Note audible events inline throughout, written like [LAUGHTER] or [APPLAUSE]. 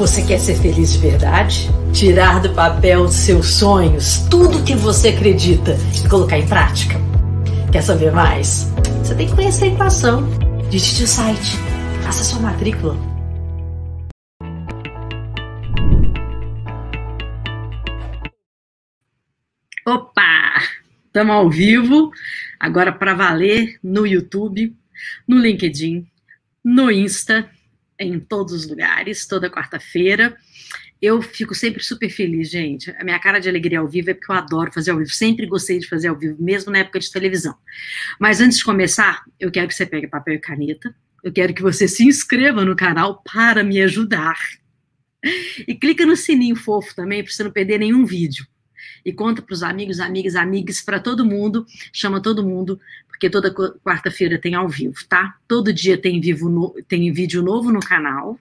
Você quer ser feliz de verdade? Tirar do papel seus sonhos, tudo que você acredita e colocar em prática? Quer saber mais? Você tem que conhecer a equação. Digite o site, faça sua matrícula. Opa! Estamos ao vivo, agora para valer, no YouTube, no LinkedIn, no Insta, em todos os lugares, toda quarta-feira. Eu fico sempre super feliz, gente. A minha cara de alegria ao vivo é porque eu adoro fazer ao vivo. Sempre gostei de fazer ao vivo, mesmo na época de televisão. Mas antes de começar, eu quero que você pegue papel e caneta. Eu quero que você se inscreva no canal para me ajudar. E clica no sininho fofo também, para você não perder nenhum vídeo. E conta para os amigos, amigas, amigas, para todo mundo. Chama todo mundo porque toda quarta-feira tem ao vivo, tá? Todo dia tem, vivo no, tem vídeo novo no canal.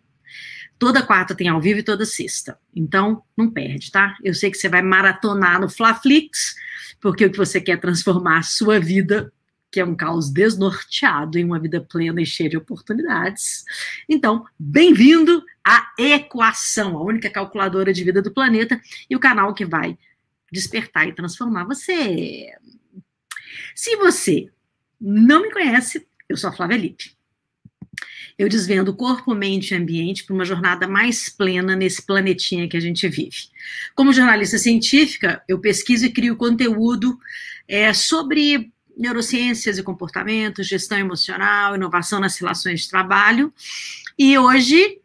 Toda quarta tem ao vivo e toda sexta. Então, não perde, tá? Eu sei que você vai maratonar no Flaflix, porque o que você quer é transformar a sua vida, que é um caos desnorteado, em uma vida plena e cheia de oportunidades. Então, bem-vindo à Equação, a única calculadora de vida do planeta e o canal que vai despertar e transformar você. Se você não me conhece, eu sou a Flávia Lippe. Eu desvendo corpo, mente e ambiente para uma jornada mais plena nesse planetinha que a gente vive. Como jornalista científica, eu pesquiso e crio conteúdo é, sobre neurociências e comportamentos, gestão emocional, inovação nas relações de trabalho. E hoje,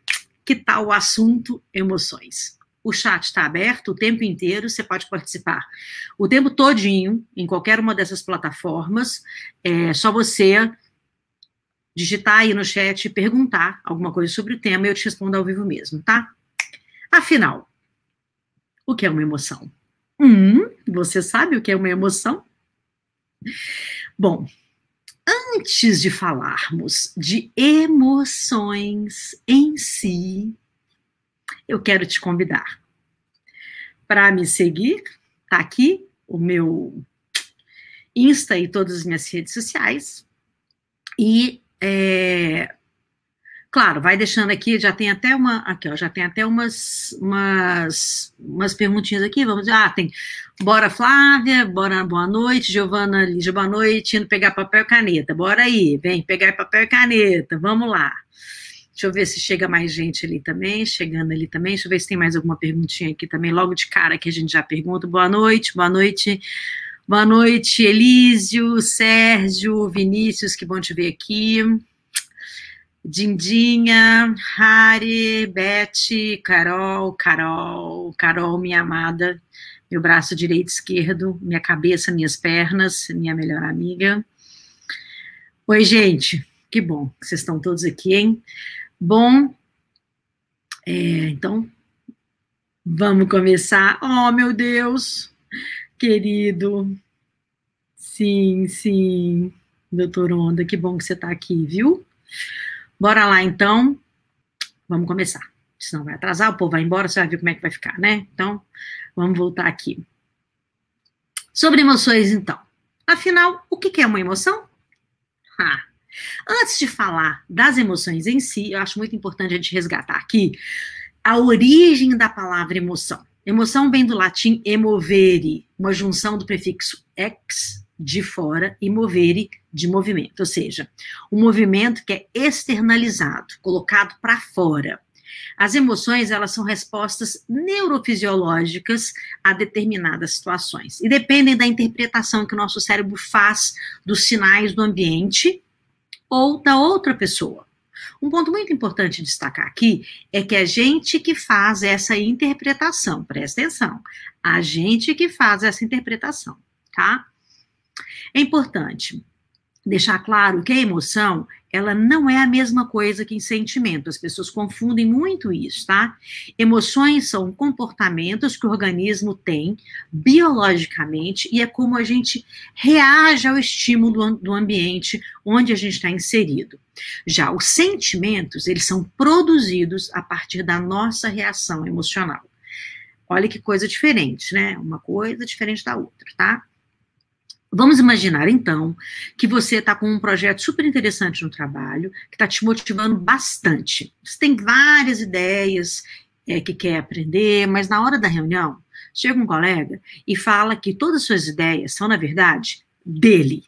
que tal o assunto emoções? O chat está aberto o tempo inteiro, você pode participar o tempo todinho, em qualquer uma dessas plataformas. É só você digitar aí no chat e perguntar alguma coisa sobre o tema e eu te respondo ao vivo mesmo, tá? Afinal, o que é uma emoção? Hum, você sabe o que é uma emoção? Bom, antes de falarmos de emoções em si, eu quero te convidar para me seguir. Tá aqui o meu Insta e todas as minhas redes sociais. E é, claro, vai deixando aqui, já tem até uma, aqui, ó, já tem até umas, umas, umas perguntinhas aqui, vamos ah, tem, bora Flávia, bora, boa noite, Giovana Lígia, boa noite, indo pegar papel e caneta, bora aí, vem, pegar papel e caneta, vamos lá. Deixa eu ver se chega mais gente ali também, chegando ali também. Deixa eu ver se tem mais alguma perguntinha aqui também, logo de cara que a gente já pergunta. Boa noite, boa noite. Boa noite, Elísio, Sérgio, Vinícius, que bom te ver aqui. Dindinha, Hari, Beth, Carol, Carol, Carol, minha amada, meu braço direito esquerdo, minha cabeça, minhas pernas, minha melhor amiga. Oi, gente, que bom que vocês estão todos aqui, hein? Bom, é, então, vamos começar. Oh, meu Deus, querido. Sim, sim, doutor Onda, que bom que você está aqui, viu? Bora lá, então. Vamos começar. Senão vai atrasar, o povo vai embora, você vai ver como é que vai ficar, né? Então, vamos voltar aqui. Sobre emoções, então. Afinal, o que é uma emoção? Ah, Antes de falar das emoções em si, eu acho muito importante a gente resgatar aqui a origem da palavra emoção. Emoção vem do latim emovere, uma junção do prefixo ex, de fora, e movere, de movimento, ou seja, um movimento que é externalizado, colocado para fora. As emoções, elas são respostas neurofisiológicas a determinadas situações e dependem da interpretação que o nosso cérebro faz dos sinais do ambiente ou da outra pessoa. Um ponto muito importante destacar aqui é que a gente que faz essa interpretação, presta atenção, a gente que faz essa interpretação, tá? É importante deixar claro que a emoção, ela não é a mesma coisa que sentimento. As pessoas confundem muito isso, tá? Emoções são comportamentos que o organismo tem biologicamente e é como a gente reage ao estímulo do ambiente onde a gente está inserido. Já os sentimentos, eles são produzidos a partir da nossa reação emocional. Olha que coisa diferente, né? Uma coisa diferente da outra, tá? Vamos imaginar, então, que você está com um projeto super interessante no trabalho, que está te motivando bastante. Você tem várias ideias é, que quer aprender, mas na hora da reunião, chega um colega e fala que todas as suas ideias são, na verdade, dele.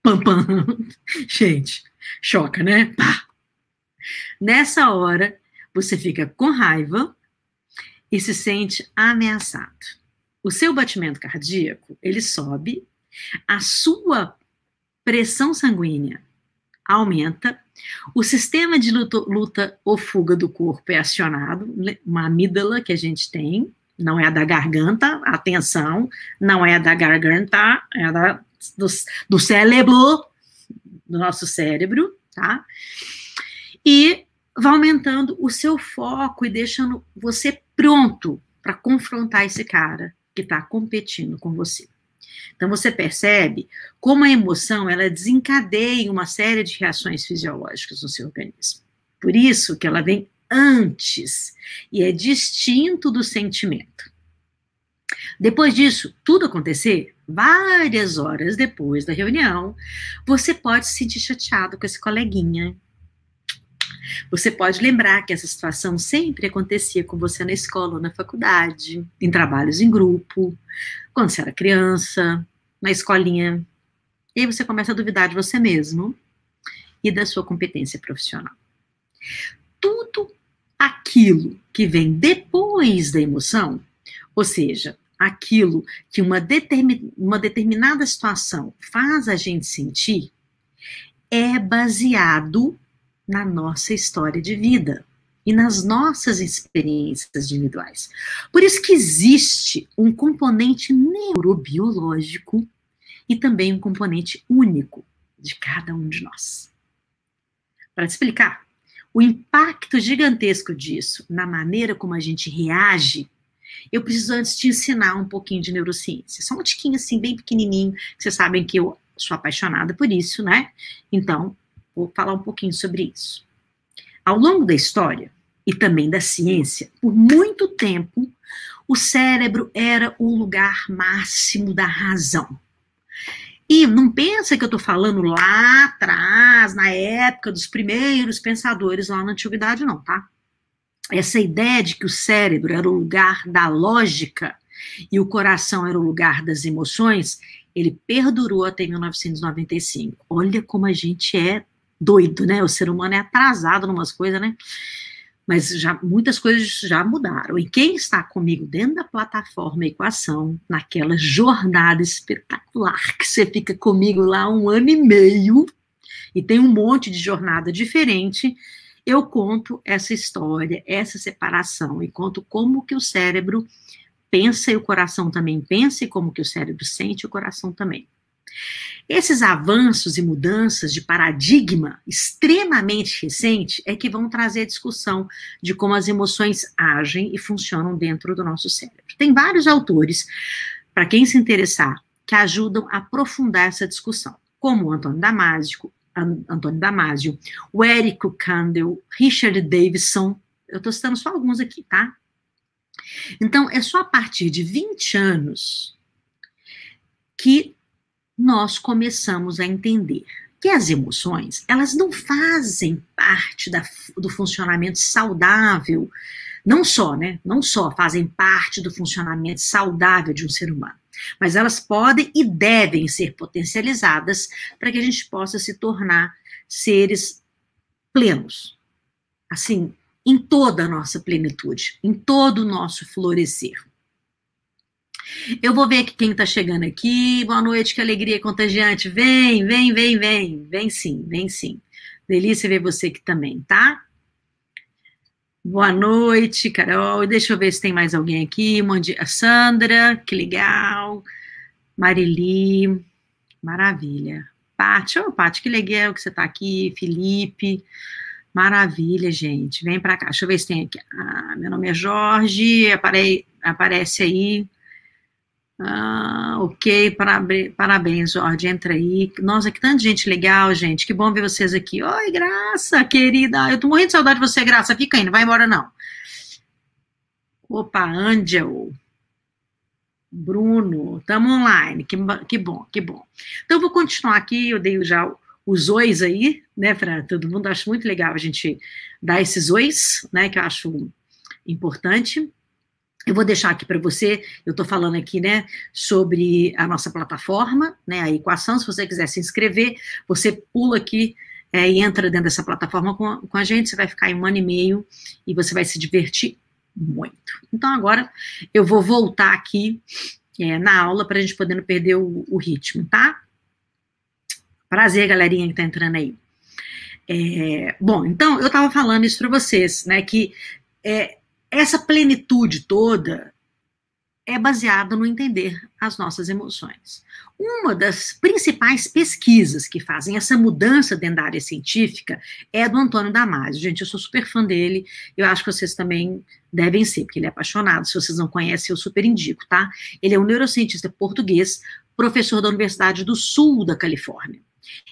Pam, pam. [LAUGHS] Gente, choca, né? Pá. Nessa hora, você fica com raiva e se sente ameaçado. O seu batimento cardíaco, ele sobe, a sua pressão sanguínea aumenta, o sistema de luta, luta ou fuga do corpo é acionado, uma amígdala que a gente tem, não é a da garganta, atenção, não é a da garganta, é a da, do, do cérebro, do nosso cérebro, tá? E vai aumentando o seu foco e deixando você pronto para confrontar esse cara que está competindo com você. Então você percebe como a emoção ela desencadeia uma série de reações fisiológicas no seu organismo. Por isso que ela vem antes e é distinto do sentimento. Depois disso, tudo acontecer, várias horas depois da reunião, você pode se sentir chateado com esse coleguinha. Você pode lembrar que essa situação sempre acontecia com você na escola ou na faculdade, em trabalhos em grupo, quando você era criança, na escolinha. E aí você começa a duvidar de você mesmo e da sua competência profissional. Tudo aquilo que vem depois da emoção, ou seja, aquilo que uma, determin, uma determinada situação faz a gente sentir, é baseado na nossa história de vida e nas nossas experiências individuais. Por isso que existe um componente neurobiológico e também um componente único de cada um de nós. Para te explicar, o impacto gigantesco disso na maneira como a gente reage, eu preciso antes te ensinar um pouquinho de neurociência. Só um tiquinho assim, bem pequenininho, que vocês sabem que eu sou apaixonada por isso, né? Então, vou falar um pouquinho sobre isso. Ao longo da história e também da ciência, por muito tempo, o cérebro era o lugar máximo da razão. E não pensa que eu estou falando lá atrás, na época dos primeiros pensadores lá na antiguidade, não, tá? Essa ideia de que o cérebro era o lugar da lógica e o coração era o lugar das emoções, ele perdurou até 1995. Olha como a gente é doido, né? O ser humano é atrasado em umas coisas, né? Mas já muitas coisas já mudaram. E quem está comigo dentro da plataforma Equação, naquela jornada espetacular que você fica comigo lá um ano e meio e tem um monte de jornada diferente, eu conto essa história, essa separação e conto como que o cérebro pensa e o coração também pensa e como que o cérebro sente e o coração também. Esses avanços e mudanças de paradigma extremamente recente é que vão trazer discussão de como as emoções agem e funcionam dentro do nosso cérebro. Tem vários autores, para quem se interessar, que ajudam a aprofundar essa discussão, como o Antônio Damasio, Antônio Damasio, o Érico Kandel, Richard Davidson, eu estou citando só alguns aqui, tá? Então, é só a partir de 20 anos que nós começamos a entender que as emoções, elas não fazem parte da, do funcionamento saudável, não só, né? Não só fazem parte do funcionamento saudável de um ser humano, mas elas podem e devem ser potencializadas para que a gente possa se tornar seres plenos. Assim, em toda a nossa plenitude, em todo o nosso florescer. Eu vou ver aqui quem está chegando aqui. Boa noite, que alegria contagiante. Vem, vem, vem, vem. Vem sim, vem sim. Delícia ver você aqui também, tá? Boa noite, Carol. Deixa eu ver se tem mais alguém aqui. A Sandra, que legal. Marili, maravilha. Pati, ô oh, Pati, que legal que você está aqui. Felipe, maravilha, gente. Vem para cá. Deixa eu ver se tem aqui. Ah, meu nome é Jorge, apare, aparece aí. Ah, ok, parabéns, Jorge, entra aí. Nossa, que tanta gente legal, gente. Que bom ver vocês aqui. Oi, Graça, querida. Eu tô morrendo de saudade de você, Graça. Fica aí, não vai embora, não. Opa, Angel. Bruno, estamos online. Que, que bom, que bom. Então, vou continuar aqui. Eu dei já os ois aí, né, para todo mundo. Acho muito legal a gente dar esses ois, né, que eu acho importante. Eu vou deixar aqui para você, eu estou falando aqui, né, sobre a nossa plataforma, né, a equação, se você quiser se inscrever, você pula aqui é, e entra dentro dessa plataforma com com a gente, você vai ficar em um ano e meio e você vai se divertir muito. Então agora eu vou voltar aqui é, na aula para a gente poder não perder o, o, ritmo, tá? Prazer, galerinha que está entrando aí. É, bom, então eu estava falando isso para vocês, né? Que é, essa plenitude toda é baseada no entender as nossas emoções. Uma das principais pesquisas que fazem essa mudança dentro da área científica é do Antônio Damasio. Gente, eu sou super fã dele, eu acho que vocês também devem ser, porque ele é apaixonado. Se vocês não conhecem, eu super indico, tá? Ele é um neurocientista português, professor da Universidade do Sul da Califórnia.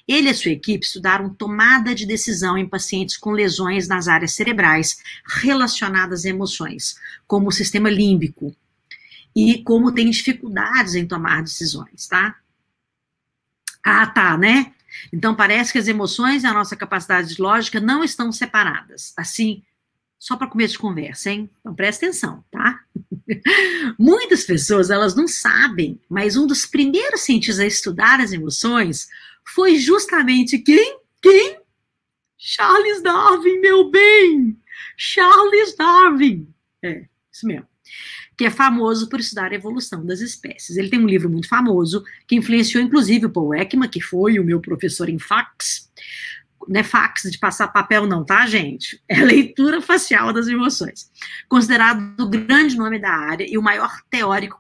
Ele e a sua equipe estudaram tomada de decisão em pacientes com lesões nas áreas cerebrais relacionadas a emoções, como o sistema límbico, e como tem dificuldades em tomar decisões, tá? Ah, tá, né? Então parece que as emoções e a nossa capacidade lógica não estão separadas. Assim, só para começo de conversa, hein? Então presta atenção, tá? [LAUGHS] Muitas pessoas, elas não sabem, mas um dos primeiros cientistas a estudar as emoções foi justamente quem? Quem? Charles Darwin, meu bem! Charles Darwin! É, isso mesmo que é famoso por estudar a evolução das espécies. Ele tem um livro muito famoso, que influenciou inclusive o Paul Ekman, que foi o meu professor em fax. Não é fax de passar papel, não, tá, gente? É leitura facial das emoções. Considerado o grande nome da área e o maior teórico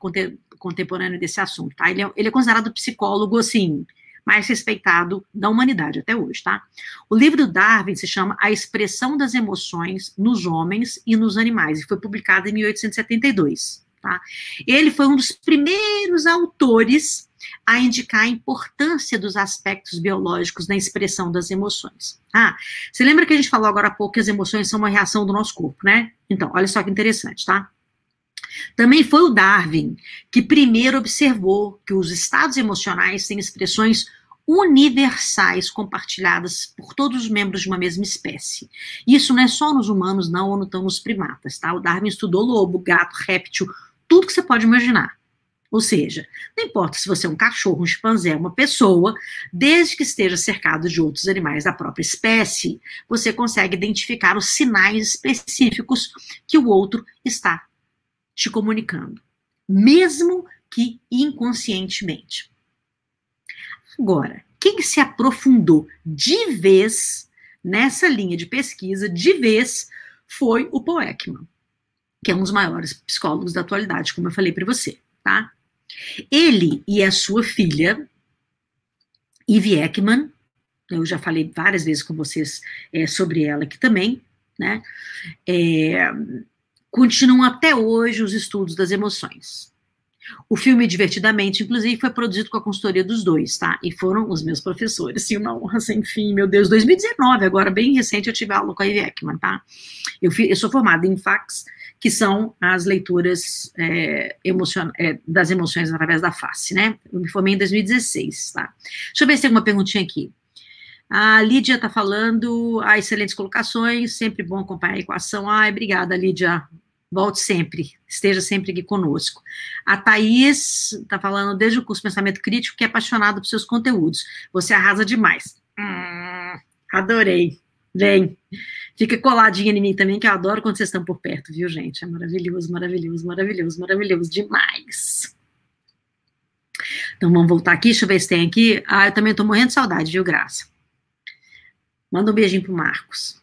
contemporâneo desse assunto, tá? Ele é, ele é considerado psicólogo, assim, mais respeitado da humanidade até hoje, tá? O livro do Darwin se chama A Expressão das Emoções nos Homens e nos Animais e foi publicado em 1872, tá? Ele foi um dos primeiros autores a indicar a importância dos aspectos biológicos na expressão das emoções. Ah, você lembra que a gente falou agora há pouco que as emoções são uma reação do nosso corpo, né? Então, olha só que interessante, tá? Também foi o Darwin que primeiro observou que os estados emocionais têm expressões universais compartilhadas por todos os membros de uma mesma espécie. Isso não é só nos humanos, não, ou não nos primatas, tá? O Darwin estudou lobo, gato, réptil, tudo que você pode imaginar. Ou seja, não importa se você é um cachorro, um chimpanzé, uma pessoa, desde que esteja cercado de outros animais da própria espécie, você consegue identificar os sinais específicos que o outro está te comunicando, mesmo que inconscientemente. Agora, quem se aprofundou de vez nessa linha de pesquisa, de vez, foi o Paul Ekman, que é um dos maiores psicólogos da atualidade, como eu falei para você, tá? Ele e a sua filha, Eve Ekman, eu já falei várias vezes com vocês é, sobre ela aqui também, né? É, continuam até hoje os estudos das emoções. O filme Divertidamente, inclusive, foi produzido com a consultoria dos dois, tá? E foram os meus professores. Sim, uma honra sem fim, meu Deus. 2019, agora bem recente, eu tive aula com a Ivy Ekman, tá? Eu, fui, eu sou formada em fax, que são as leituras é, emocion, é, das emoções através da face, né? Eu me formei em 2016, tá? Deixa eu ver se tem alguma perguntinha aqui. A Lídia está falando, ah, excelentes colocações, sempre bom acompanhar a equação. Ai, obrigada, Lídia. Volte sempre, esteja sempre aqui conosco. A Thaís está falando desde o curso Pensamento Crítico que é apaixonado por seus conteúdos. Você arrasa demais. Hum, adorei. Vem. Fica coladinha em mim também, que eu adoro quando vocês estão por perto, viu, gente? É maravilhoso, maravilhoso, maravilhoso, maravilhoso demais. Então vamos voltar aqui, deixa eu ver se tem aqui. Ah, eu também estou morrendo de saudade, viu, Graça? Manda um beijinho pro Marcos.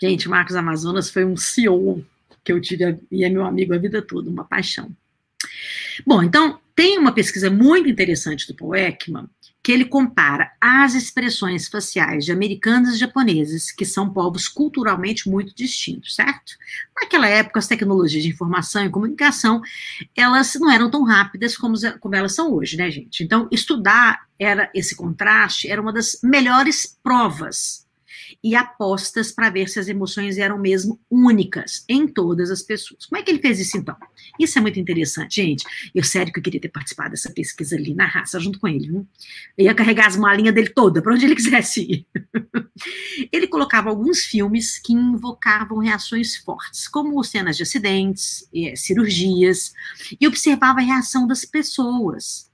Gente, Marcos Amazonas foi um CEO que eu tive e é meu amigo a vida toda, uma paixão. Bom, então, tem uma pesquisa muito interessante do Paul Ekman, que ele compara as expressões faciais de americanos e japoneses, que são povos culturalmente muito distintos, certo? Naquela época, as tecnologias de informação e comunicação, elas não eram tão rápidas como, como elas são hoje, né, gente? Então, estudar era esse contraste era uma das melhores provas e apostas para ver se as emoções eram mesmo únicas em todas as pessoas. Como é que ele fez isso então? Isso é muito interessante, gente. Eu sério que eu queria ter participado dessa pesquisa ali na raça junto com ele. Viu? Eu ia carregar as malinhas dele toda para onde ele [LAUGHS] quisesse ir. ele colocava alguns filmes que invocavam reações fortes, como cenas de acidentes, eh, cirurgias, e observava a reação das pessoas.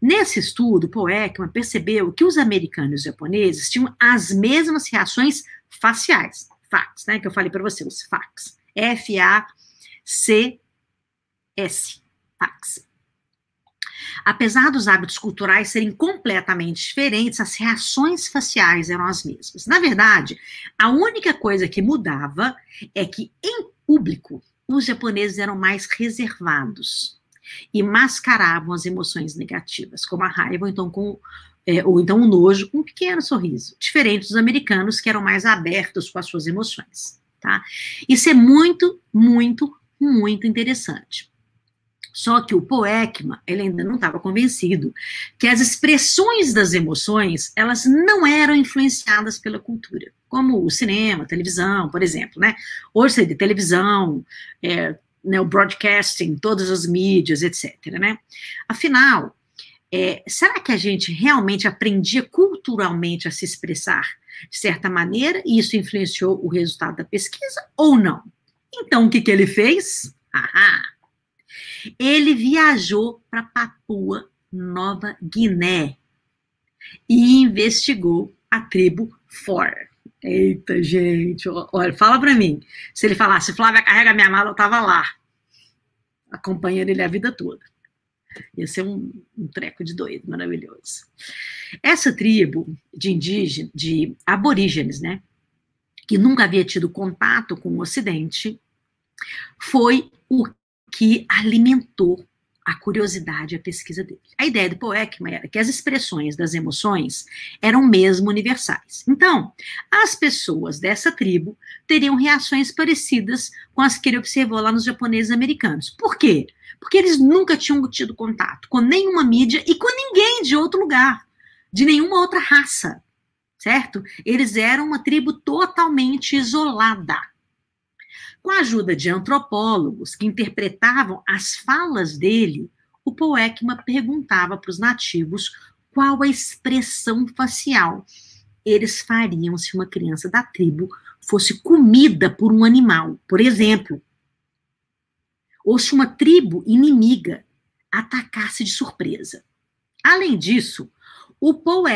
Nesse estudo, Paul Ekman percebeu que os americanos e os japoneses tinham as mesmas reações faciais, FACS, né, que eu falei para você, os FACS, F-A-C-S, FACS. Apesar dos hábitos culturais serem completamente diferentes, as reações faciais eram as mesmas. Na verdade, a única coisa que mudava é que, em público, os japoneses eram mais reservados e mascaravam as emoções negativas, como a raiva, ou então, com, é, ou então o nojo, com um pequeno sorriso, diferente dos americanos, que eram mais abertos com as suas emoções. Tá? Isso é muito, muito, muito interessante. Só que o Poekman, ele ainda não estava convencido que as expressões das emoções, elas não eram influenciadas pela cultura, como o cinema, televisão, por exemplo, né? Hoje você de televisão, é, né, o broadcasting, todas as mídias, etc. Né? Afinal, é, será que a gente realmente aprendia culturalmente a se expressar de certa maneira e isso influenciou o resultado da pesquisa ou não? Então, o que, que ele fez? Ahá! Ele viajou para Papua Nova Guiné e investigou a tribo For. Eita, gente, olha, fala para mim. Se ele falasse, Flávia, carrega minha mala, eu tava lá, acompanhando ele a vida toda. Ia ser um, um treco de doido, maravilhoso. Essa tribo de indígenas, de aborígenes, né, que nunca havia tido contato com o Ocidente, foi o que alimentou a curiosidade a pesquisa dele. A ideia do Paul Ekman era que as expressões das emoções eram mesmo universais. Então, as pessoas dessa tribo teriam reações parecidas com as que ele observou lá nos japoneses americanos. Por quê? Porque eles nunca tinham tido contato com nenhuma mídia e com ninguém de outro lugar, de nenhuma outra raça, certo? Eles eram uma tribo totalmente isolada com a ajuda de antropólogos que interpretavam as falas dele, o Paul perguntava para os nativos qual a expressão facial eles fariam se uma criança da tribo fosse comida por um animal, por exemplo. Ou se uma tribo inimiga atacasse de surpresa. Além disso, o Paul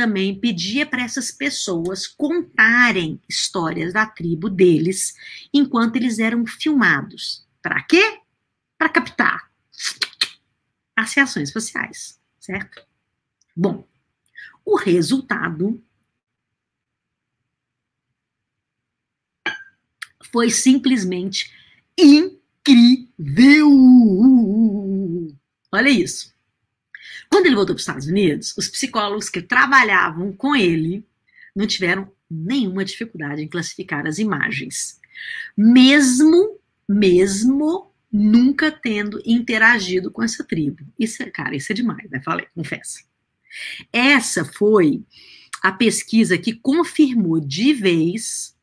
também pedia para essas pessoas contarem histórias da tribo deles enquanto eles eram filmados. Para quê? Para captar as reações faciais, certo? Bom, o resultado foi simplesmente incrível. Olha isso. Quando ele voltou para os Estados Unidos, os psicólogos que trabalhavam com ele não tiveram nenhuma dificuldade em classificar as imagens, mesmo, mesmo nunca tendo interagido com essa tribo. Isso, é, cara, isso é demais, né? Falei, confessa. Essa foi a pesquisa que confirmou de vez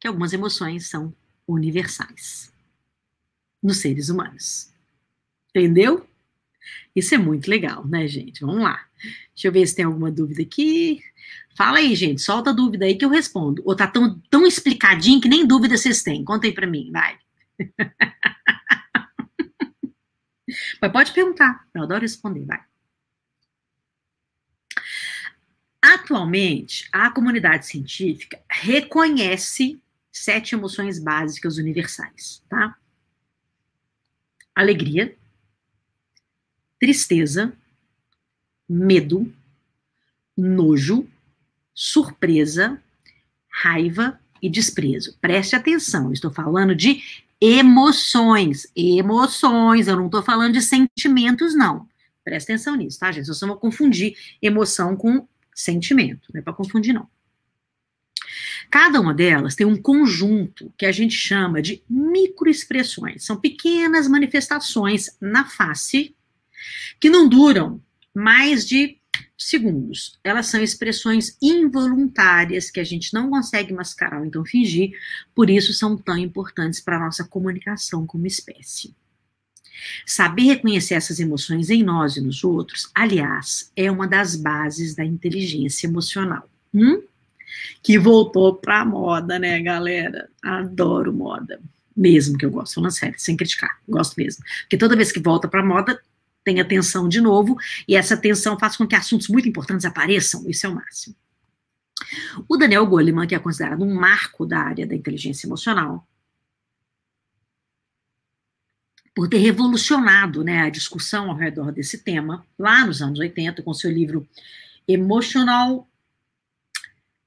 que algumas emoções são universais nos seres humanos. Entendeu? Isso é muito legal, né, gente? Vamos lá. Deixa eu ver se tem alguma dúvida aqui. Fala aí, gente. Solta a dúvida aí que eu respondo. Ou tá tão, tão explicadinho que nem dúvida vocês têm. Conta aí pra mim, vai. [LAUGHS] Mas pode perguntar. Eu adoro responder, vai. Atualmente, a comunidade científica reconhece sete emoções básicas universais, tá? Alegria, tristeza, medo, nojo, surpresa, raiva e desprezo. Preste atenção, estou falando de emoções. Emoções, eu não estou falando de sentimentos, não. Preste atenção nisso, tá, gente? Vocês não vão confundir emoção com sentimento, não é para confundir, não. Cada uma delas tem um conjunto que a gente chama de microexpressões. São pequenas manifestações na face que não duram mais de segundos. Elas são expressões involuntárias que a gente não consegue mascarar ou então fingir, por isso são tão importantes para a nossa comunicação como espécie. Saber reconhecer essas emoções em nós e nos outros, aliás, é uma das bases da inteligência emocional. Hum? Que voltou para a moda, né, galera? Adoro moda. Mesmo que eu gosto, falando sério, sem criticar, gosto mesmo. Porque toda vez que volta para moda, tem atenção de novo, e essa atenção faz com que assuntos muito importantes apareçam, isso é o máximo. O Daniel Goleman, que é considerado um marco da área da inteligência emocional, por ter revolucionado né, a discussão ao redor desse tema, lá nos anos 80, com seu livro Emotional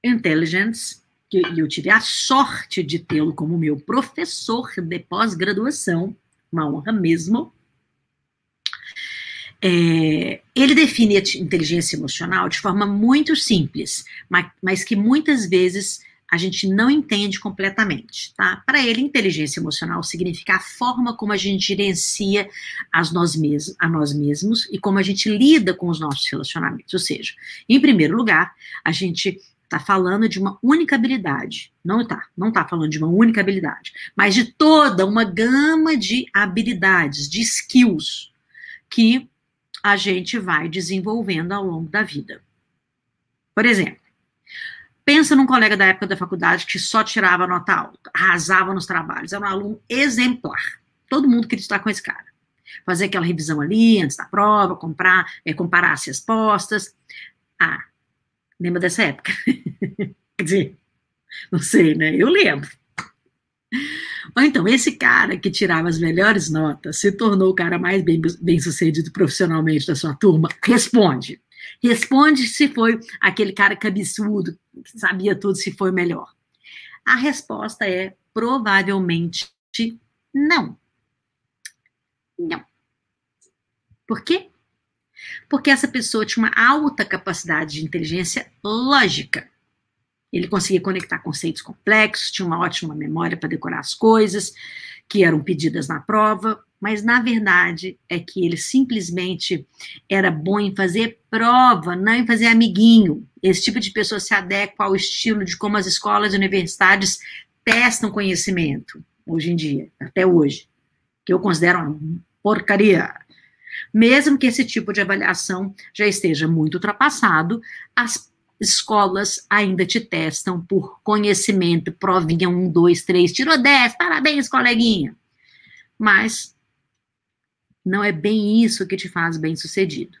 Intelligence, que eu tive a sorte de tê-lo como meu professor de pós-graduação, uma honra mesmo. É, ele define a inteligência emocional de forma muito simples, mas, mas que muitas vezes a gente não entende completamente, tá? Para ele, inteligência emocional significa a forma como a gente gerencia as nós mesmos, a nós mesmos e como a gente lida com os nossos relacionamentos. Ou seja, em primeiro lugar, a gente está falando de uma única habilidade. Não está, não está falando de uma única habilidade, mas de toda uma gama de habilidades, de skills que a gente vai desenvolvendo ao longo da vida. Por exemplo, Pensa num colega da época da faculdade que só tirava nota alta, arrasava nos trabalhos, era um aluno exemplar. Todo mundo queria estar com esse cara. Fazer aquela revisão ali antes da prova, comprar, é, comparar as respostas. Ah, lembra dessa época? [LAUGHS] Quer dizer, não sei, né? Eu lembro. Ou então, esse cara que tirava as melhores notas se tornou o cara mais bem, bem sucedido profissionalmente da sua turma? Responde. Responde se foi aquele cara cabeçudo, que sabia tudo, se foi melhor. A resposta é provavelmente não. Não. Por quê? Porque essa pessoa tinha uma alta capacidade de inteligência lógica. Ele conseguia conectar conceitos complexos, tinha uma ótima memória para decorar as coisas que eram pedidas na prova, mas na verdade é que ele simplesmente era bom em fazer prova, não em fazer amiguinho. Esse tipo de pessoa se adequa ao estilo de como as escolas e universidades testam conhecimento hoje em dia, até hoje, que eu considero uma porcaria. Mesmo que esse tipo de avaliação já esteja muito ultrapassado, as escolas ainda te testam por conhecimento, provinha um, dois, três, tirou dez, parabéns, coleguinha. Mas não é bem isso que te faz bem sucedido.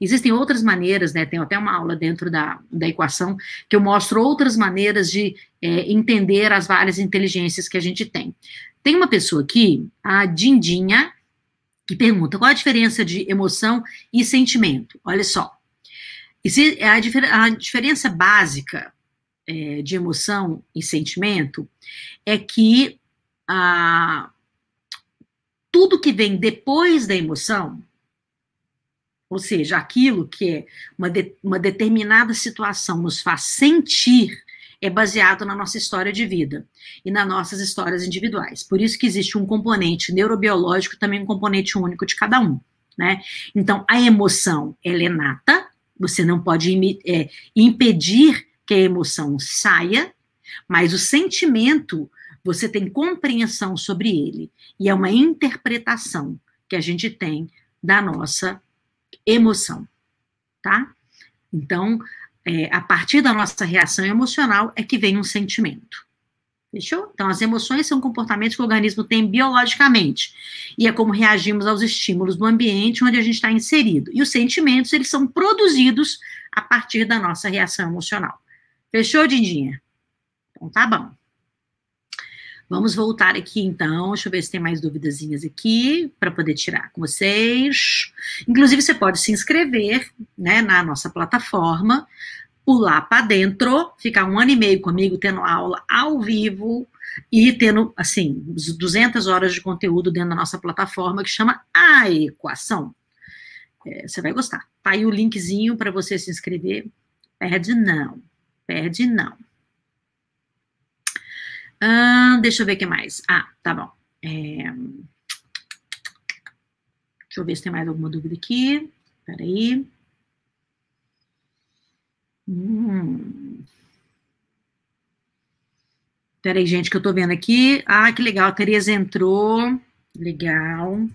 Existem outras maneiras, né? Tem até uma aula dentro da, da equação que eu mostro outras maneiras de é, entender as várias inteligências que a gente tem. Tem uma pessoa aqui, a Dindinha, que pergunta qual a diferença de emoção e sentimento. Olha só. A, difer a diferença básica é, de emoção e sentimento é que a, tudo que vem depois da emoção, ou seja, aquilo que é uma, de, uma determinada situação nos faz sentir, é baseado na nossa história de vida e nas nossas histórias individuais. Por isso que existe um componente neurobiológico, também um componente único de cada um. Né? Então, a emoção, ela é nata, você não pode é, impedir que a emoção saia, mas o sentimento você tem compreensão sobre ele. E é uma interpretação que a gente tem da nossa emoção, tá? Então, é, a partir da nossa reação emocional é que vem um sentimento. Fechou? Então, as emoções são comportamentos que o organismo tem biologicamente. E é como reagimos aos estímulos do ambiente onde a gente está inserido. E os sentimentos, eles são produzidos a partir da nossa reação emocional. Fechou, Dindinha? Então, tá bom. Vamos voltar aqui então, deixa eu ver se tem mais duvidazinhas aqui para poder tirar com vocês. Inclusive, você pode se inscrever né, na nossa plataforma, pular para dentro, ficar um ano e meio comigo tendo aula ao vivo e tendo, assim, 200 horas de conteúdo dentro da nossa plataforma que chama A Equação. É, você vai gostar. Tá aí o linkzinho para você se inscrever. Perde não, perde não. Ah, deixa eu ver o que mais. Ah, tá bom. É... Deixa eu ver se tem mais alguma dúvida aqui. Peraí. Hum. Peraí, gente, que eu tô vendo aqui. Ah, que legal, a Tereza entrou. Legal.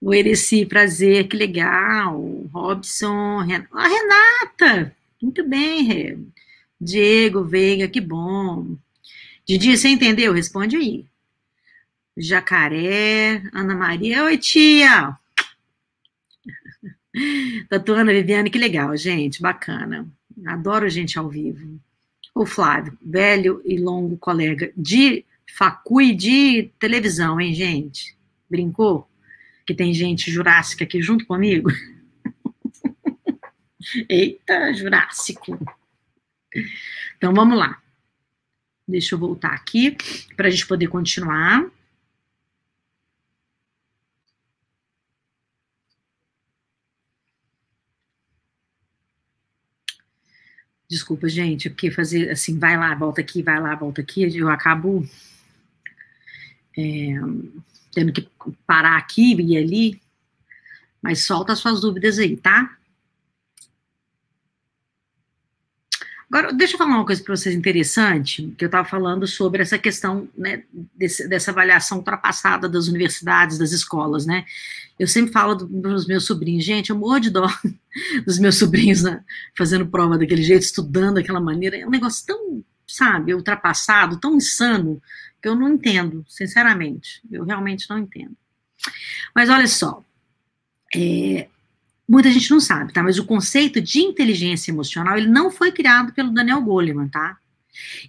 O Ereci, prazer, que legal. Robson, Ren... a Renata, muito bem, Rê. Diego Veiga, que bom. Didi, você entendeu? Responde aí. Jacaré, Ana Maria, oi tia. Tatuana Viviane, que legal, gente, bacana. Adoro gente ao vivo. O Flávio, velho e longo colega de facu e de televisão, hein, gente? Brincou? Que tem gente jurássica aqui junto comigo? [LAUGHS] Eita, jurássico. Então, vamos lá. Deixa eu voltar aqui para a gente poder continuar. Desculpa, gente, porque fazer assim, vai lá, volta aqui, vai lá, volta aqui, eu acabo é, tendo que parar aqui e ali, mas solta as suas dúvidas aí, tá? Agora, deixa eu falar uma coisa para vocês interessante, que eu estava falando sobre essa questão né, desse, dessa avaliação ultrapassada das universidades, das escolas, né? Eu sempre falo para os meus sobrinhos, gente, eu morro de dó [LAUGHS] dos meus sobrinhos né, fazendo prova daquele jeito, estudando daquela maneira. É um negócio tão, sabe, ultrapassado, tão insano, que eu não entendo, sinceramente. Eu realmente não entendo. Mas olha só, é, muita gente não sabe, tá? Mas o conceito de inteligência emocional, ele não foi criado pelo Daniel Goleman, tá?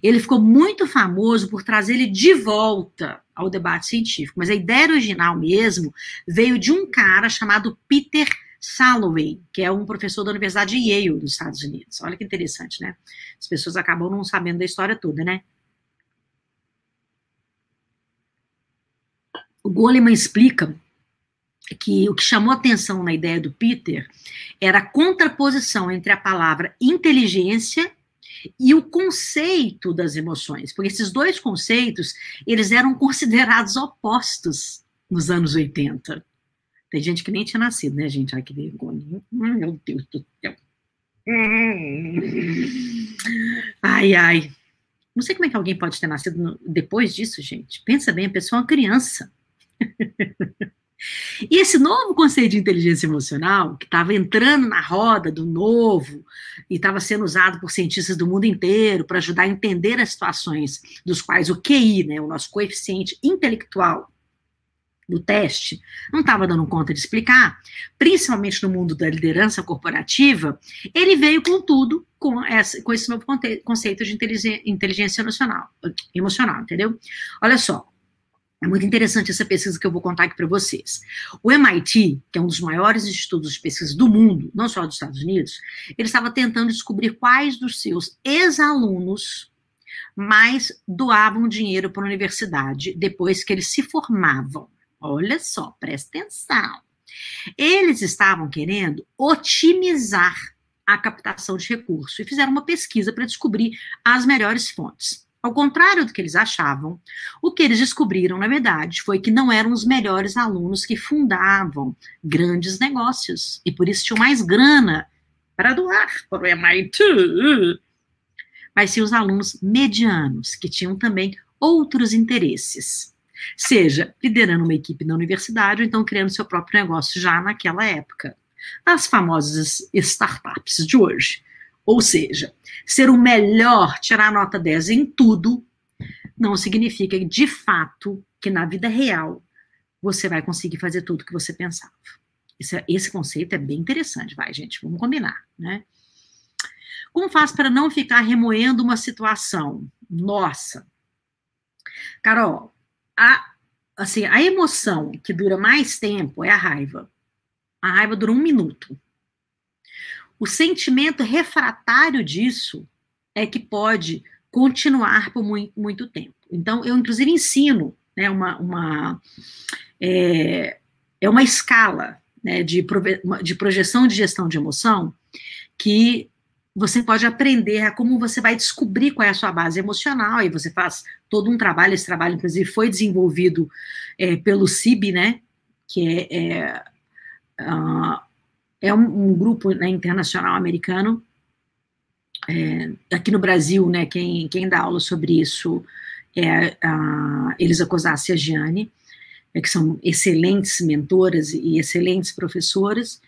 Ele ficou muito famoso por trazer ele de volta ao debate científico, mas a ideia original mesmo veio de um cara chamado Peter Salovey, que é um professor da Universidade de Yale, dos Estados Unidos. Olha que interessante, né? As pessoas acabam não sabendo da história toda, né? O Goleman explica que o que chamou atenção na ideia do Peter era a contraposição entre a palavra inteligência e o conceito das emoções, porque esses dois conceitos, eles eram considerados opostos nos anos 80. Tem gente que nem tinha nascido, né, gente? Ai, que vergonha. Meu Deus do céu. Ai, ai. Não sei como é que alguém pode ter nascido depois disso, gente. Pensa bem, a pessoa é uma criança. [LAUGHS] E esse novo conceito de inteligência emocional, que estava entrando na roda do novo e estava sendo usado por cientistas do mundo inteiro para ajudar a entender as situações dos quais o QI, né, o nosso coeficiente intelectual do teste, não estava dando conta de explicar, principalmente no mundo da liderança corporativa, ele veio com tudo, com, essa, com esse novo conceito de inteligência, emocional, emocional, entendeu? Olha só, é muito interessante essa pesquisa que eu vou contar aqui para vocês. O MIT, que é um dos maiores institutos de pesquisa do mundo, não só dos Estados Unidos, ele estava tentando descobrir quais dos seus ex-alunos mais doavam dinheiro para a universidade depois que eles se formavam. Olha só, presta atenção. Eles estavam querendo otimizar a captação de recursos e fizeram uma pesquisa para descobrir as melhores fontes. Ao contrário do que eles achavam, o que eles descobriram, na verdade, foi que não eram os melhores alunos que fundavam grandes negócios e por isso tinham mais grana para doar para o MIT, mas sim os alunos medianos, que tinham também outros interesses. Seja liderando uma equipe na universidade ou então criando seu próprio negócio já naquela época. As famosas startups de hoje. Ou seja, ser o melhor, tirar nota 10 em tudo, não significa de fato que na vida real você vai conseguir fazer tudo que você pensava. Esse, esse conceito é bem interessante, vai, gente, vamos combinar, né? Como faz para não ficar remoendo uma situação? Nossa. Carol, a, assim, a emoção que dura mais tempo é a raiva. A raiva dura um minuto. O sentimento refratário disso é que pode continuar por muito, muito tempo. Então, eu, inclusive, ensino né, uma, uma, é, é uma escala né, de, de projeção de gestão de emoção que você pode aprender a como você vai descobrir qual é a sua base emocional, e você faz todo um trabalho, esse trabalho, inclusive, foi desenvolvido é, pelo CIB, né, que é, é uh, é um, um grupo né, internacional americano. É, aqui no Brasil, né, quem, quem dá aula sobre isso é a Elisa Cosassi e a Gianni, é, que são excelentes mentoras e excelentes professoras.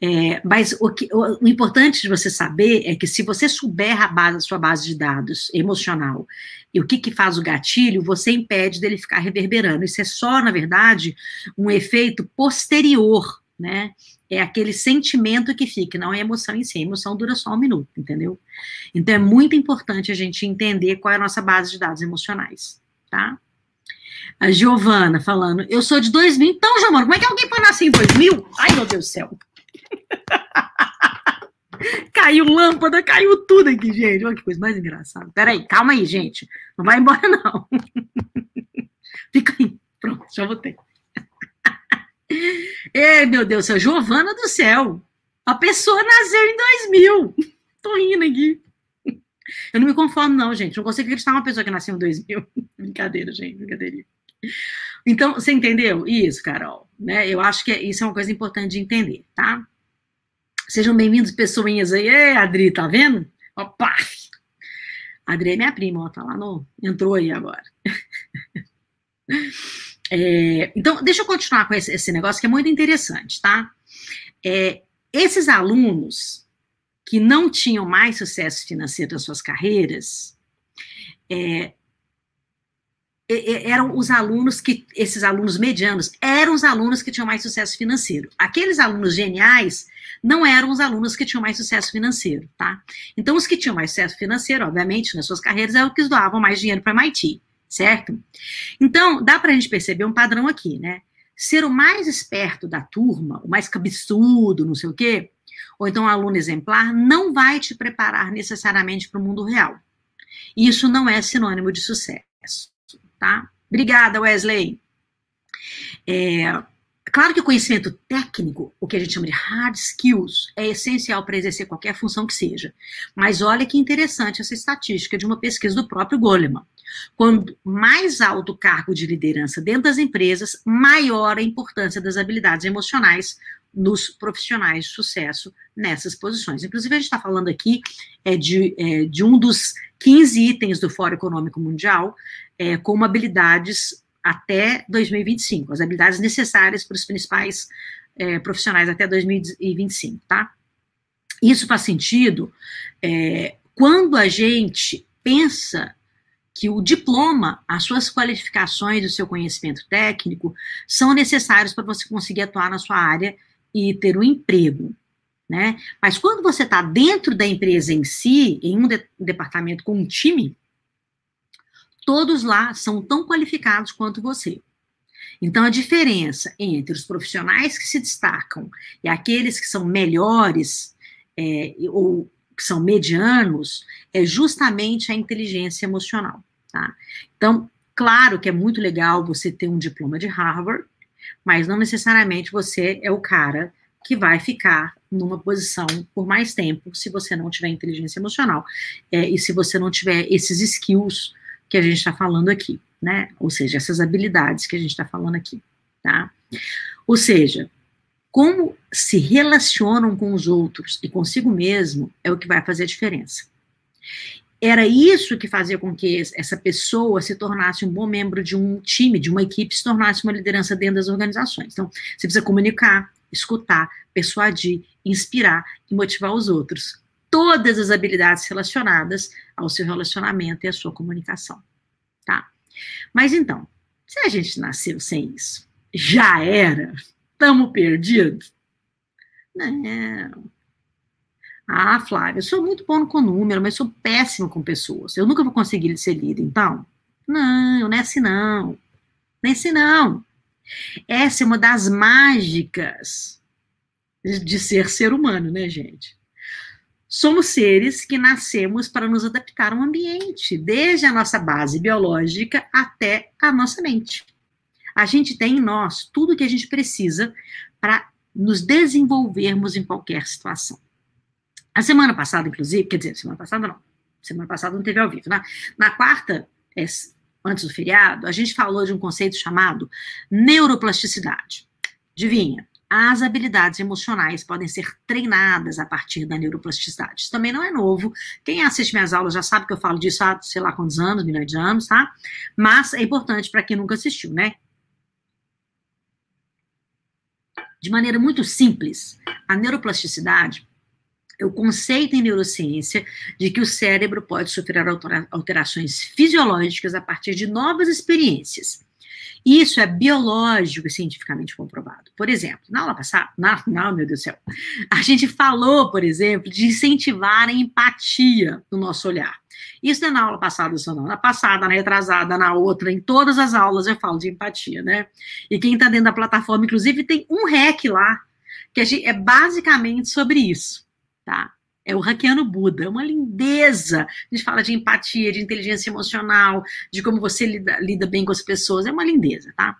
É, mas o, que, o, o, importante de você saber é que se você souber a, base, a sua base de dados emocional e o que, que faz o gatilho, você impede dele ficar reverberando. Isso é só, na verdade, um efeito posterior, né? É aquele sentimento que fica, não é emoção em si, a emoção dura só um minuto, entendeu? Então é muito importante a gente entender qual é a nossa base de dados emocionais, tá? A Giovana falando, eu sou de 2000, então, Giovana, como é que alguém pode nascer em 2000? Ai, meu Deus do céu. [LAUGHS] caiu lâmpada, caiu tudo aqui, gente. Olha que coisa mais engraçada. Peraí, calma aí, gente. Não vai embora, não. [LAUGHS] Fica aí. Pronto, já voltei. Ei, meu Deus do céu, Giovana do céu. A pessoa nasceu em 2000. Tô rindo aqui. Eu não me conformo, não, gente. Não consigo acreditar uma pessoa que nasceu em 2000. [LAUGHS] Brincadeira, gente, brincadeira. Então, você entendeu? Isso, Carol. Né? Eu acho que é, isso é uma coisa importante de entender, tá? Sejam bem-vindos, pessoinhas aí. Ei, Adri, tá vendo? Opa! A Adri é minha prima, ó, tá lá no. Entrou aí agora. [LAUGHS] É, então, deixa eu continuar com esse, esse, negócio que é muito interessante, tá? É, esses alunos que não tinham mais sucesso financeiro nas suas carreiras, é, eram os alunos que, esses alunos medianos, eram os alunos que tinham mais sucesso financeiro. Aqueles alunos geniais não eram os alunos que tinham mais sucesso financeiro, tá? Então, os que tinham mais sucesso financeiro, obviamente, nas suas carreiras, eram os que doavam mais dinheiro para MIT, certo? Então, dá para a gente perceber um padrão aqui, né? Ser o mais esperto da turma, o mais cabeçudo, não sei o quê, ou então um aluno exemplar, não vai te preparar necessariamente para o mundo real. Isso não é sinônimo de sucesso tá? Obrigada, Wesley. É, claro que o conhecimento técnico, o que a gente chama de hard skills, é essencial para exercer qualquer função que seja. Mas olha que interessante essa estatística de uma pesquisa do próprio Goleman. Quando mais alto o cargo de liderança dentro das empresas, maior a importância das habilidades emocionais nos profissionais de sucesso nessas posições. Inclusive, a gente está falando aqui é, de, é, de um dos 15 itens do Fórum Econômico Mundial, é, como habilidades até 2025, as habilidades necessárias para os principais é, profissionais até 2025, tá? Isso faz sentido é, quando a gente pensa que o diploma, as suas qualificações, o seu conhecimento técnico são necessários para você conseguir atuar na sua área e ter um emprego. Né? Mas quando você está dentro da empresa em si, em um de departamento com um time, todos lá são tão qualificados quanto você. Então, a diferença entre os profissionais que se destacam e aqueles que são melhores é, ou que são medianos é justamente a inteligência emocional. Tá? Então, claro que é muito legal você ter um diploma de Harvard, mas não necessariamente você é o cara que vai ficar numa posição por mais tempo se você não tiver inteligência emocional é, e se você não tiver esses skills que a gente está falando aqui, né? Ou seja, essas habilidades que a gente está falando aqui, tá? Ou seja, como se relacionam com os outros e consigo mesmo é o que vai fazer a diferença. Era isso que fazia com que essa pessoa se tornasse um bom membro de um time, de uma equipe, se tornasse uma liderança dentro das organizações. Então, você precisa comunicar, escutar, persuadir, inspirar e motivar os outros. Todas as habilidades relacionadas ao seu relacionamento e à sua comunicação, tá? Mas então, se a gente nasceu sem isso, já era, estamos perdidos? Não, ah, Flávia, eu sou muito bom com número, mas sou péssimo com pessoas. Eu nunca vou conseguir ser líder, então? Não, não é assim não. Não é assim não. Essa é uma das mágicas de ser ser humano, né, gente? Somos seres que nascemos para nos adaptar ao ambiente, desde a nossa base biológica até a nossa mente. A gente tem em nós tudo o que a gente precisa para nos desenvolvermos em qualquer situação. A semana passada, inclusive, quer dizer, semana passada não, semana passada não teve ao vivo, né? Na quarta, é, antes do feriado, a gente falou de um conceito chamado neuroplasticidade. Adivinha? as habilidades emocionais podem ser treinadas a partir da neuroplasticidade. Isso também não é novo. Quem assiste minhas aulas já sabe que eu falo disso há sei lá quantos anos, milhões de anos, tá? Mas é importante para quem nunca assistiu, né? De maneira muito simples, a neuroplasticidade é o conceito em neurociência de que o cérebro pode sofrer alterações fisiológicas a partir de novas experiências. Isso é biológico e cientificamente comprovado. Por exemplo, na aula passada, não, meu Deus do céu, a gente falou, por exemplo, de incentivar a empatia no nosso olhar. Isso não é na aula passada só não, na passada, na retrasada, na outra, em todas as aulas eu falo de empatia, né? E quem está dentro da plataforma, inclusive, tem um REC lá, que é basicamente sobre isso, tá? É o Hackeando Buda, é uma lindeza. A gente fala de empatia, de inteligência emocional, de como você lida, lida bem com as pessoas, é uma lindeza, tá?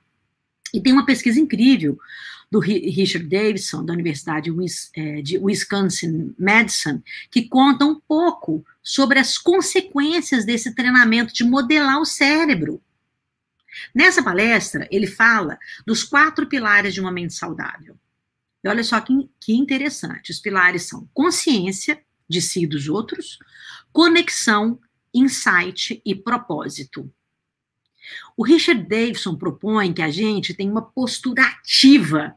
E tem uma pesquisa incrível do Richard Davidson, da Universidade é, de Wisconsin Madison, que conta um pouco sobre as consequências desse treinamento de modelar o cérebro. Nessa palestra, ele fala dos quatro pilares de uma mente saudável. E olha só que, que interessante: os pilares são consciência de si e dos outros, conexão, insight e propósito. O Richard Davidson propõe que a gente tenha uma postura ativa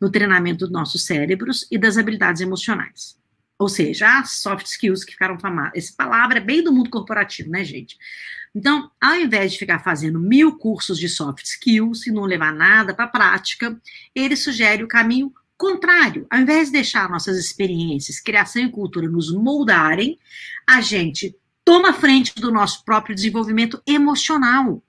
no treinamento dos nossos cérebros e das habilidades emocionais. Ou seja, as soft skills que ficaram famadas. Essa palavra é bem do mundo corporativo, né, gente? Então, ao invés de ficar fazendo mil cursos de soft skills e não levar nada para a prática, ele sugere o caminho contrário, ao invés de deixar nossas experiências, criação e cultura nos moldarem, a gente toma frente do nosso próprio desenvolvimento emocional.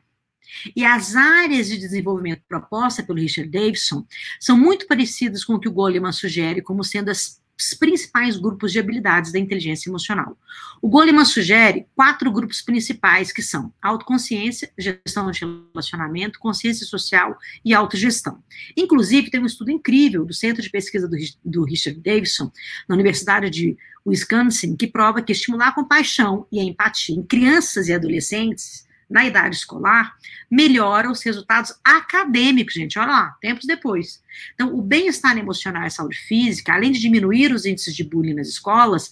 E as áreas de desenvolvimento propostas pelo Richard Davidson são muito parecidas com o que o Goleman sugere como sendo as os principais grupos de habilidades da inteligência emocional. O Goleman sugere quatro grupos principais que são autoconsciência, gestão de relacionamento, consciência social e autogestão. Inclusive, tem um estudo incrível do Centro de Pesquisa do, do Richard Davidson, na Universidade de Wisconsin, que prova que estimular a compaixão e a empatia em crianças e adolescentes na idade escolar, melhora os resultados acadêmicos, gente. Olha lá, tempos depois. Então, o bem-estar emocional e a saúde física, além de diminuir os índices de bullying nas escolas,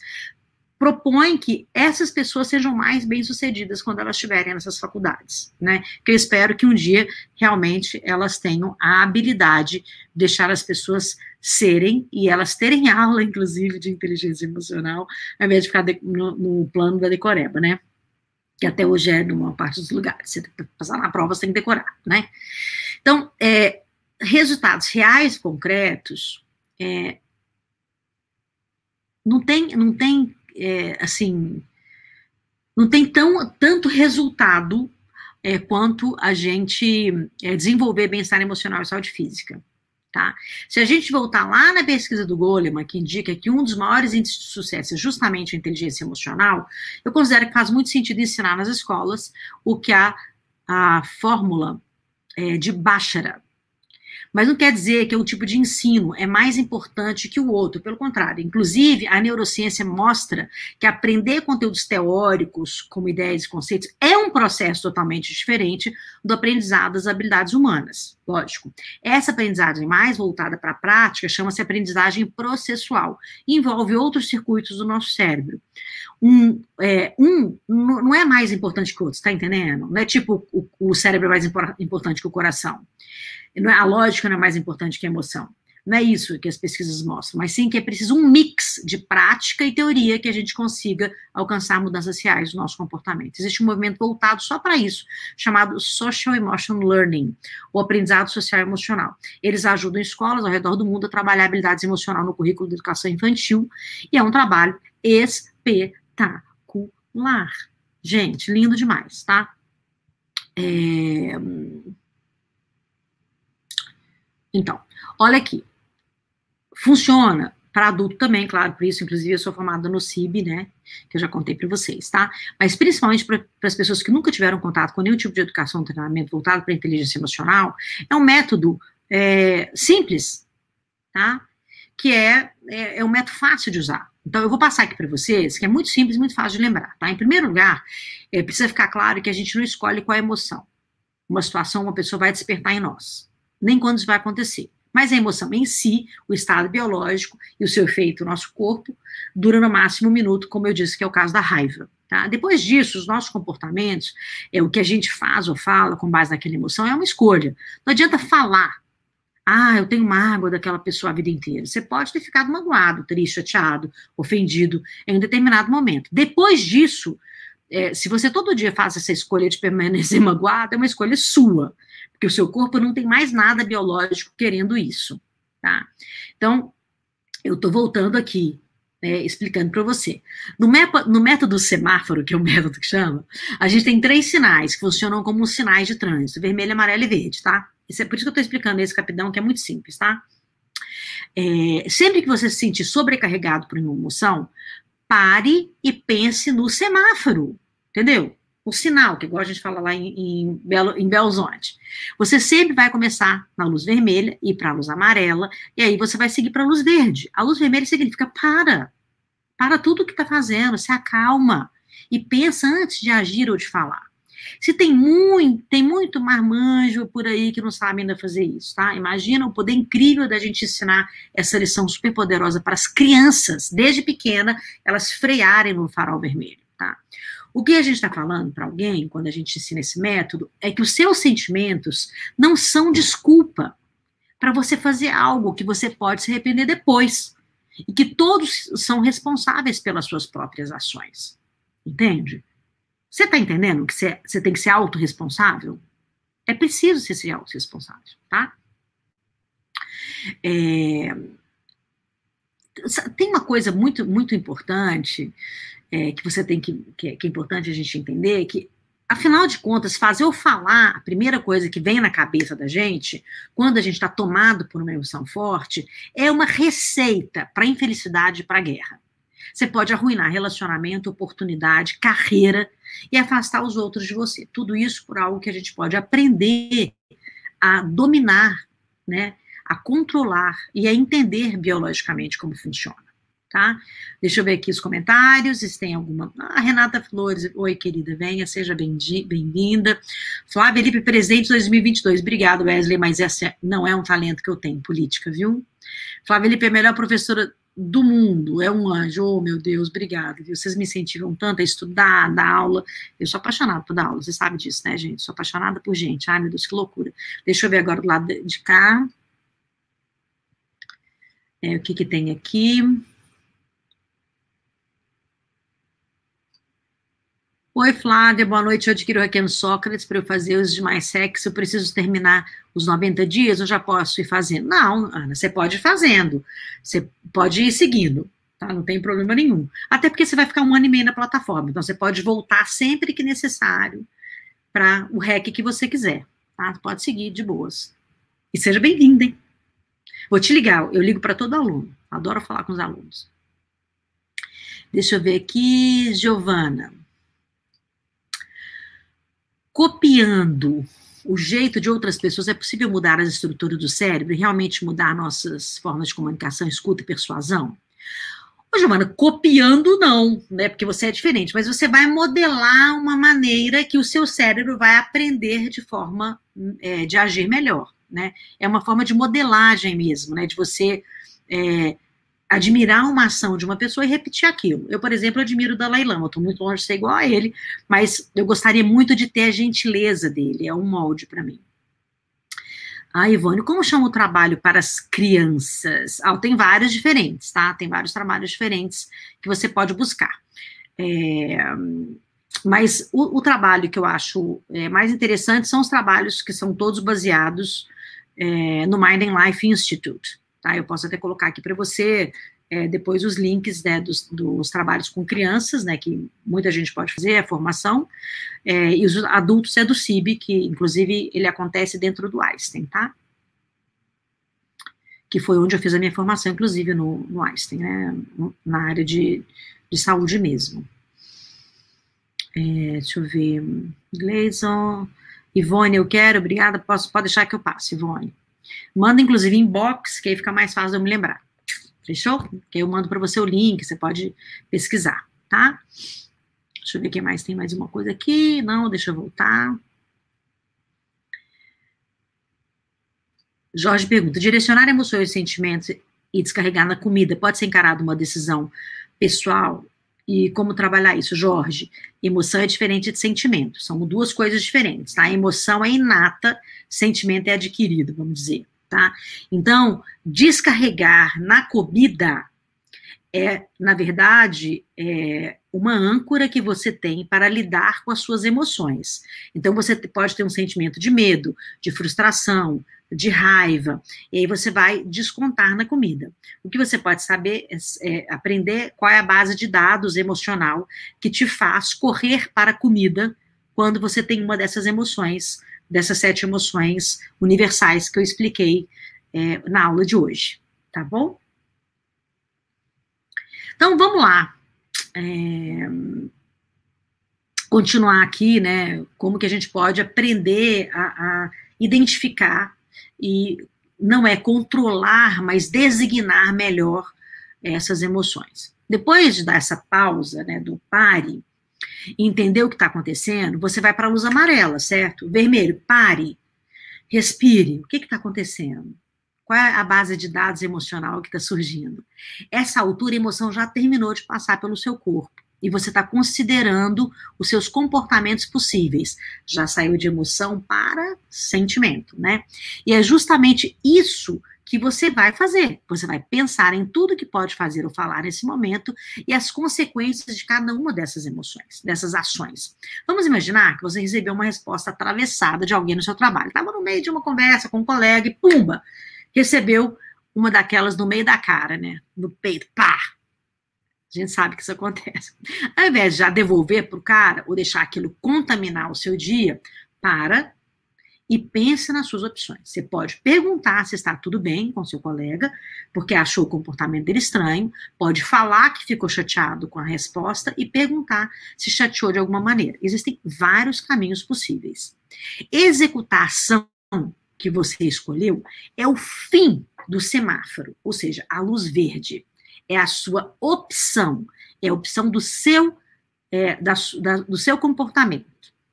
propõe que essas pessoas sejam mais bem-sucedidas quando elas estiverem nessas faculdades, né? Que eu espero que um dia realmente elas tenham a habilidade de deixar as pessoas serem e elas terem [LAUGHS] aula, inclusive, de inteligência emocional, ao invés de ficar no, no plano da decoreba, né? Que até hoje é numa parte dos lugares. Você tem que passar na prova, você tem que decorar, né? Então, é, resultados reais, concretos, é, não tem, não tem, é, assim, não tem tão, tanto resultado é, quanto a gente é, desenvolver bem-estar emocional e saúde física. Tá? Se a gente voltar lá na pesquisa do Goleman, que indica que um dos maiores índices de sucesso é justamente a inteligência emocional, eu considero que faz muito sentido ensinar nas escolas o que a, a fórmula é, de Bachara, mas não quer dizer que o tipo de ensino é mais importante que o outro, pelo contrário. Inclusive, a neurociência mostra que aprender conteúdos teóricos, como ideias e conceitos, é um processo totalmente diferente do aprendizado das habilidades humanas. Lógico. Essa aprendizagem mais voltada para a prática chama-se aprendizagem processual e envolve outros circuitos do nosso cérebro. Um, é, um não é mais importante que o outro, está entendendo? Não é tipo o, o cérebro é mais importante que o coração. É, a lógica não é mais importante que a emoção. Não é isso que as pesquisas mostram, mas sim que é preciso um mix de prática e teoria que a gente consiga alcançar mudanças reais no nosso comportamento. Existe um movimento voltado só para isso, chamado Social Emotion Learning, o aprendizado social emocional. Eles ajudam escolas ao redor do mundo a trabalhar habilidades emocionais no currículo de educação infantil, e é um trabalho espetacular. Gente, lindo demais, tá? É... Então, olha aqui. Funciona para adulto também, claro, por isso, inclusive, eu sou formada no CIB, né? Que eu já contei para vocês, tá? Mas principalmente para as pessoas que nunca tiveram contato com nenhum tipo de educação treinamento voltado para inteligência emocional, é um método é, simples, tá? Que é, é, é um método fácil de usar. Então, eu vou passar aqui para vocês, que é muito simples, muito fácil de lembrar, tá? Em primeiro lugar, é, precisa ficar claro que a gente não escolhe qual é a emoção. Uma situação, uma pessoa vai despertar em nós nem quando isso vai acontecer. Mas a emoção em si, o estado biológico e o seu efeito no nosso corpo, dura no máximo um minuto, como eu disse, que é o caso da raiva. Tá? Depois disso, os nossos comportamentos, é o que a gente faz ou fala com base naquela emoção, é uma escolha. Não adianta falar. Ah, eu tenho mágoa daquela pessoa a vida inteira. Você pode ter ficado magoado, triste, chateado, ofendido em um determinado momento. Depois disso, é, se você todo dia faz essa escolha de permanecer [LAUGHS] magoado, é uma escolha sua porque o seu corpo não tem mais nada biológico querendo isso, tá? Então, eu estou voltando aqui, né, explicando para você. No, no, método semáforo, que é o [LAUGHS] método que chama, a gente tem três sinais que funcionam como sinais de trânsito: vermelho, amarelo e verde, tá? É por isso que eu estou explicando esse capidão, que é muito simples, tá? É, sempre que você se sentir sobrecarregado por uma emoção, pare e pense no semáforo, entendeu? o sinal, que igual a gente fala lá em, em, Belo, em Belzonte. Você sempre vai começar na luz vermelha e para a luz amarela, e aí você vai seguir para a luz verde. A luz vermelha significa para. Para tudo que está fazendo, se acalma e pensa antes de agir ou de falar. Se tem muito, tem muito marmanjo por aí que não sabe ainda fazer isso, tá? Imagina o poder incrível da gente ensinar essa lição super poderosa para as crianças, desde pequena, elas frearem no farol vermelho, tá? O que a gente está falando para alguém, quando a gente ensina esse método, é que os seus sentimentos não são desculpa para você fazer algo que você pode se arrepender depois. E que todos são responsáveis pelas suas próprias ações. Entende? Você está entendendo que você, tem que ser autorresponsável? É preciso você ser autorresponsável, tá? É, tem uma coisa muito, muito importante é, que você tem que, que, que é importante a gente entender, que afinal de contas, fazer ou falar, a primeira coisa que vem na cabeça da gente, quando a gente está tomado por uma emoção forte, é uma receita para infelicidade e para guerra. Você pode arruinar relacionamento, oportunidade, carreira e afastar os outros de você. Tudo isso por algo que a gente pode aprender a dominar, né, a controlar e a entender biologicamente como funciona tá? Deixa eu ver aqui os comentários, se tem alguma. Ah, Renata Flores, oi querida, venha, seja bem-vinda. Flávia Felipe, presidente 2022, obrigado Wesley, mas essa não é um talento que eu tenho, política, viu? Flávia Felipe é a melhor professora do mundo, é um anjo, oh meu Deus, obrigado, viu? Vocês me incentivam tanto a estudar, a dar aula. Eu sou apaixonada por dar aula, você sabe disso, né, gente? Sou apaixonada por gente. Ai, meu Deus, que loucura. Deixa eu ver agora do lado de cá. É, o que que tem aqui? Oi, Flávia, boa noite. Eu adquiro Requiem Sócrates para eu fazer os demais sexo. Eu preciso terminar os 90 dias, eu já posso ir fazendo? Não, Ana, você pode ir fazendo. Você pode ir seguindo, tá? Não tem problema nenhum. Até porque você vai ficar um ano e meio na plataforma. Então, você pode voltar sempre que necessário para o REC que você quiser, tá? Pode seguir de boas. E seja bem-vinda, hein? Vou te ligar, eu ligo para todo aluno. Adoro falar com os alunos. Deixa eu ver aqui, Giovana copiando o jeito de outras pessoas, é possível mudar as estruturas do cérebro e realmente mudar nossas formas de comunicação, escuta e persuasão? Ô, Giovana, copiando não, né? Porque você é diferente, mas você vai modelar uma maneira que o seu cérebro vai aprender de forma é, de agir melhor, né? É uma forma de modelagem mesmo, né? De você é, admirar uma ação de uma pessoa e repetir aquilo. Eu, por exemplo, admiro o Dalai Lama, estou muito longe de ser igual a ele, mas eu gostaria muito de ter a gentileza dele, é um molde para mim. Ah, Ivone, como chama o trabalho para as crianças? Ah, tem vários diferentes, tá? Tem vários trabalhos diferentes que você pode buscar. É, mas o, o, trabalho que eu acho é, mais interessante são os trabalhos que são todos baseados é, no Mind and Life Institute. Tá? Eu posso até colocar aqui para você é, depois os links né, dos, dos, trabalhos com crianças, né, que muita gente pode fazer, a formação, é, e os adultos é do CIB, que inclusive ele acontece dentro do Einstein, tá? Que foi onde eu fiz a minha formação, inclusive no, no Einstein, né, na área de, de saúde mesmo. É, deixa eu ver, Gleison, Ivone, eu quero, obrigada, posso, pode deixar que eu passe, Ivone. Manda, inclusive, inbox, que aí fica mais fácil de eu me lembrar. Fechou? Que eu mando para você o link, você pode pesquisar, tá? Deixa eu ver quem mais tem mais uma coisa aqui. Não, deixa eu voltar. Jorge pergunta: direcionar emoções e sentimentos e descarregar na comida pode ser encarado uma decisão pessoal? E como trabalhar isso, Jorge? Emoção é diferente de sentimento, são duas coisas diferentes, tá? Emoção é inata, sentimento é adquirido, vamos dizer, tá? Então, descarregar na comida é, na verdade, é uma âncora que você tem para lidar com as suas emoções. Então, você pode ter um sentimento de medo, de frustração, de raiva, e aí você vai descontar na comida. O que você pode saber é, é aprender qual é a base de dados emocional que te faz correr para a comida quando você tem uma dessas emoções, dessas sete emoções universais que eu expliquei é, na aula de hoje, tá bom? Então, vamos lá. É, continuar aqui, né? Como que a gente pode aprender a, a identificar e não é controlar, mas designar melhor essas emoções. Depois de dar essa pausa, né, do pare, entender o que está acontecendo, você vai para a luz amarela, certo? Vermelho, pare, respire. O que está acontecendo? Qual é a base de dados emocional que está surgindo? Essa altura, a emoção já terminou de passar pelo seu corpo. E você está considerando os seus comportamentos possíveis. Já saiu de emoção para sentimento, né? E é justamente isso que você vai fazer. Você vai pensar em tudo que pode fazer ou falar nesse momento e as consequências de cada uma dessas emoções, dessas ações. Vamos imaginar que você recebeu uma resposta atravessada de alguém no seu trabalho. Estava no meio de uma conversa com um colega e pumba! recebeu uma daquelas no meio da cara, né? No peito, pá! A gente sabe que isso acontece. [LAUGHS] Ao invés de já devolver para o cara ou deixar aquilo contaminar o seu dia, para e pense nas suas opções. Você pode perguntar se está tudo bem com seu colega, porque achou o comportamento dele estranho, pode falar que ficou chateado com a resposta e perguntar se chateou de alguma maneira. Existem vários caminhos possíveis. Executar ação que você escolheu é o fim do semáforo, ou seja, a luz verde. É a sua opção, é a opção do seu, é, da, da, do seu comportamento.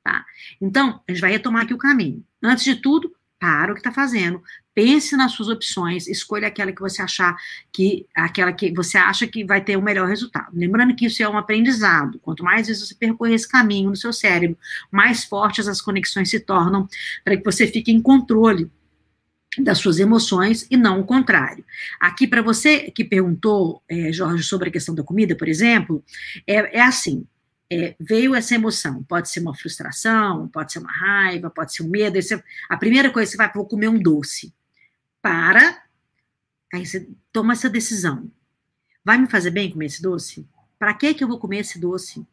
Tá? Então, a gente vai retomar aqui o caminho. Antes de tudo, para o que está fazendo, pense nas suas opções, escolha aquela que você achar que aquela que você acha que vai ter o melhor resultado. Lembrando que isso é um aprendizado. Quanto mais vezes você percorrer esse caminho no seu cérebro, mais fortes as conexões se tornam para que você fique em controle das suas emoções e não o contrário. Aqui, para você que perguntou, é, Jorge, sobre a questão da comida, por exemplo, é, é assim: é, veio essa emoção. Pode ser uma frustração, pode ser uma raiva, pode ser um medo. Esse, a primeira coisa você vai, vou comer um doce. Para, aí você toma essa decisão. Vai me fazer bem comer esse doce? Para que que eu vou comer esse doce?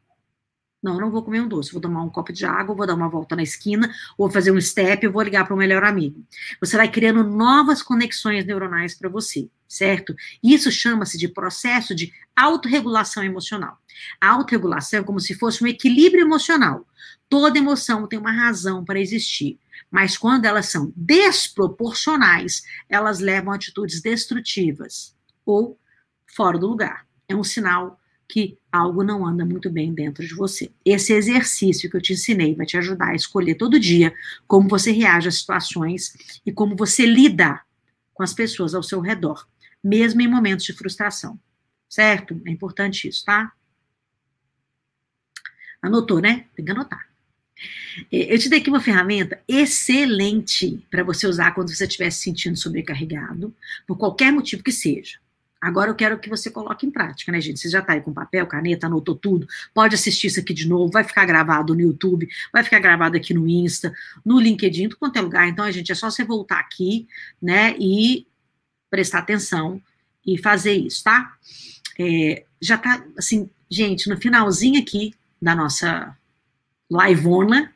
Não, não vou comer um doce, vou tomar um copo de água, vou dar uma volta na esquina, vou fazer um step, vou ligar para o melhor amigo. Você vai criando novas conexões neuronais para você, certo? Isso chama-se de processo de autorregulação emocional. A autorregulação é como se fosse um equilíbrio emocional. Toda emoção tem uma razão para existir, mas quando elas são desproporcionais, elas levam a atitudes destrutivas ou fora do lugar. É um sinal que algo não anda muito bem dentro de você. Esse exercício que eu te ensinei vai te ajudar a escolher todo dia como você reage às situações e como você lida com as pessoas ao seu redor, mesmo em momentos de frustração. Certo? É importante isso, tá? Anotou, né? Tem que anotar. Eu te dei aqui uma ferramenta excelente para você usar quando você estiver se sentindo sobrecarregado, por qualquer motivo que seja. Agora eu quero que você coloque em prática, né, gente? Você já está aí com papel, caneta, anotou tudo. Pode assistir isso aqui de novo, vai ficar gravado no YouTube, vai ficar gravado aqui no Insta, no LinkedIn, tudo quanto é lugar. Então, gente é só você voltar aqui, né, e prestar atenção e fazer isso, tá? É, já tá, assim, gente, no finalzinho aqui da nossa liveona.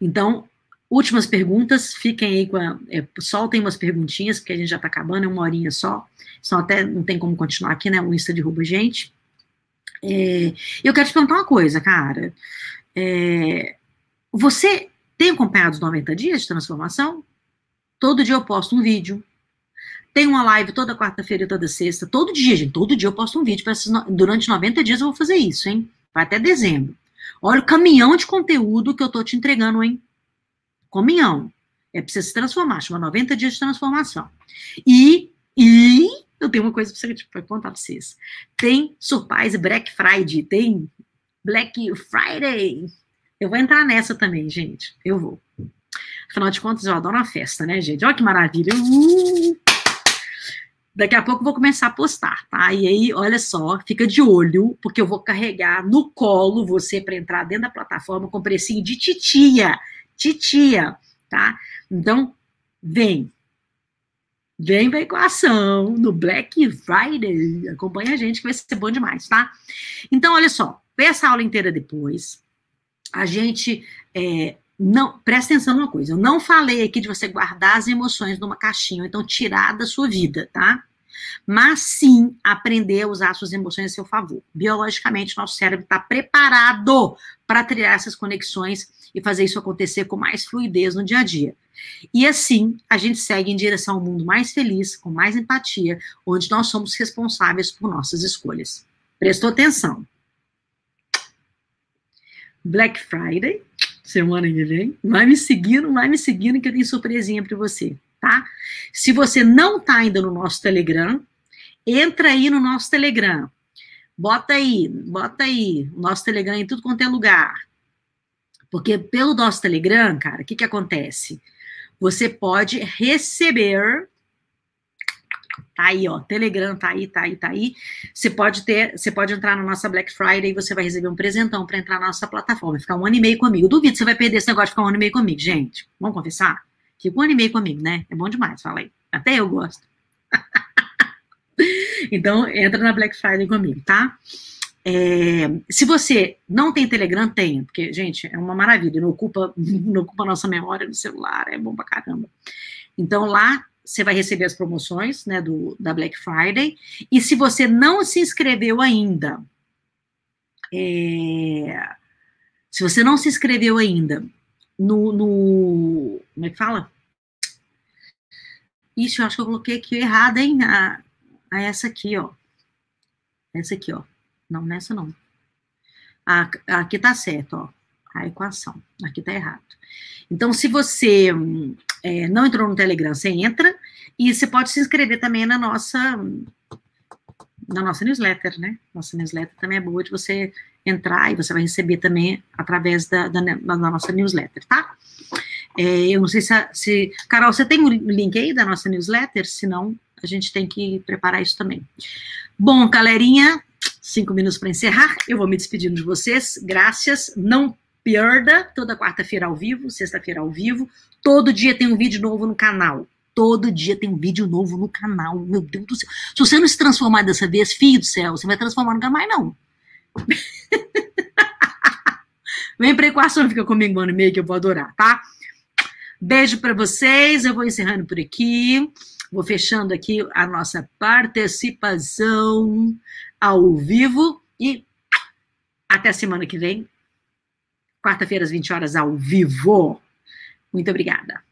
Então, Últimas perguntas, fiquem aí com a. É, soltem umas perguntinhas, porque a gente já está acabando, é uma horinha só. Só até não tem como continuar aqui, né? O Insta derruba a gente. É, eu quero te perguntar uma coisa, cara. É, você tem acompanhado os 90 dias de transformação? Todo dia eu posto um vídeo. Tem uma live toda quarta-feira e toda sexta. Todo dia, gente. Todo dia eu posto um vídeo. Durante 90 dias eu vou fazer isso, hein? Vai até dezembro. Olha o caminhão de conteúdo que eu tô te entregando, hein? Cominhão. É preciso se transformar, chama 90 dias de transformação. E, e eu tenho uma coisa para tipo, contar para vocês. Tem Surprise Black Friday, tem Black Friday. Eu vou entrar nessa também, gente. Eu vou. Afinal de contas, eu adoro uma festa, né, gente? Olha que maravilha. Uh! Daqui a pouco eu vou começar a postar, tá? E aí, olha só, fica de olho, porque eu vou carregar no colo você para entrar dentro da plataforma com precinho de titia. Titia, tá? Então, vem. Vem pra equação no Black Friday. Acompanha a gente que vai ser bom demais, tá? Então, olha só, vê essa aula inteira depois. A gente é, não presta atenção numa coisa. Eu não falei aqui de você guardar as emoções numa caixinha, então tirar da sua vida, tá? Mas sim aprender a usar suas emoções a seu favor. Biologicamente, nosso cérebro está preparado para trilhar essas conexões e fazer isso acontecer com mais fluidez no dia a dia. E assim, a gente segue em direção ao mundo mais feliz, com mais empatia, onde nós somos responsáveis por nossas escolhas. Prestou atenção? Black Friday, semana que vem. Vai me seguindo, vai me seguindo que eu tenho surpresinha para você, tá? Se você não tá ainda no nosso Telegram, entra aí no nosso Telegram. Bota aí, bota aí, nosso Telegram em tudo quanto é lugar. Porque pelo nosso Telegram, cara, o que que acontece? Você pode receber Tá aí, ó. Telegram tá aí, tá aí, tá aí. Você pode ter, você pode entrar na nossa Black Friday e você vai receber um presentão para entrar na nossa plataforma, ficar um ano e meio comigo. Duvido que você vai perder esse negócio de ficar um ano e meio comigo, gente. Vamos confessar? Fica um ano e meio comigo, né? É bom demais, fala aí. Até eu gosto. [LAUGHS] então, entra na Black Friday comigo, tá? É, se você não tem Telegram, tenha, porque, gente, é uma maravilha, não ocupa, [LAUGHS] não ocupa a nossa memória no celular, é bom pra caramba. Então, lá você vai receber as promoções né, do, da Black Friday. E se você não se inscreveu ainda, é, se você não se inscreveu ainda no, no, Como é que fala? Isso, eu acho que eu coloquei aqui errado, hein? A, a essa aqui, ó. Essa aqui, ó. Não, nessa não. Aqui tá certo, ó. A equação. Aqui tá errado. Então, se você é, não entrou no Telegram, você entra e você pode se inscrever também na nossa na nossa newsletter, né? Nossa newsletter também é boa de você entrar e você vai receber também através da, da, da nossa newsletter, tá? É, eu não sei se, se. Carol, você tem o um link aí da nossa newsletter? Se não, a gente tem que preparar isso também. Bom, galerinha, cinco minutos para encerrar. Eu vou me despedindo de vocês. Graças. Não perda toda quarta-feira ao vivo, sexta-feira ao vivo. Todo dia tem um vídeo novo no canal. Todo dia tem um vídeo novo no canal. Meu Deus do céu. Se você não se transformar dessa vez, filho do céu, você vai transformar nunca mais, não. [LAUGHS] Vem pra equação, fica comigo ano e meio que eu vou adorar, tá? Beijo para vocês. Eu vou encerrando por aqui. Vou fechando aqui a nossa participação ao vivo e até semana que vem. Quarta-feira às 20 horas ao vivo. Muito obrigada.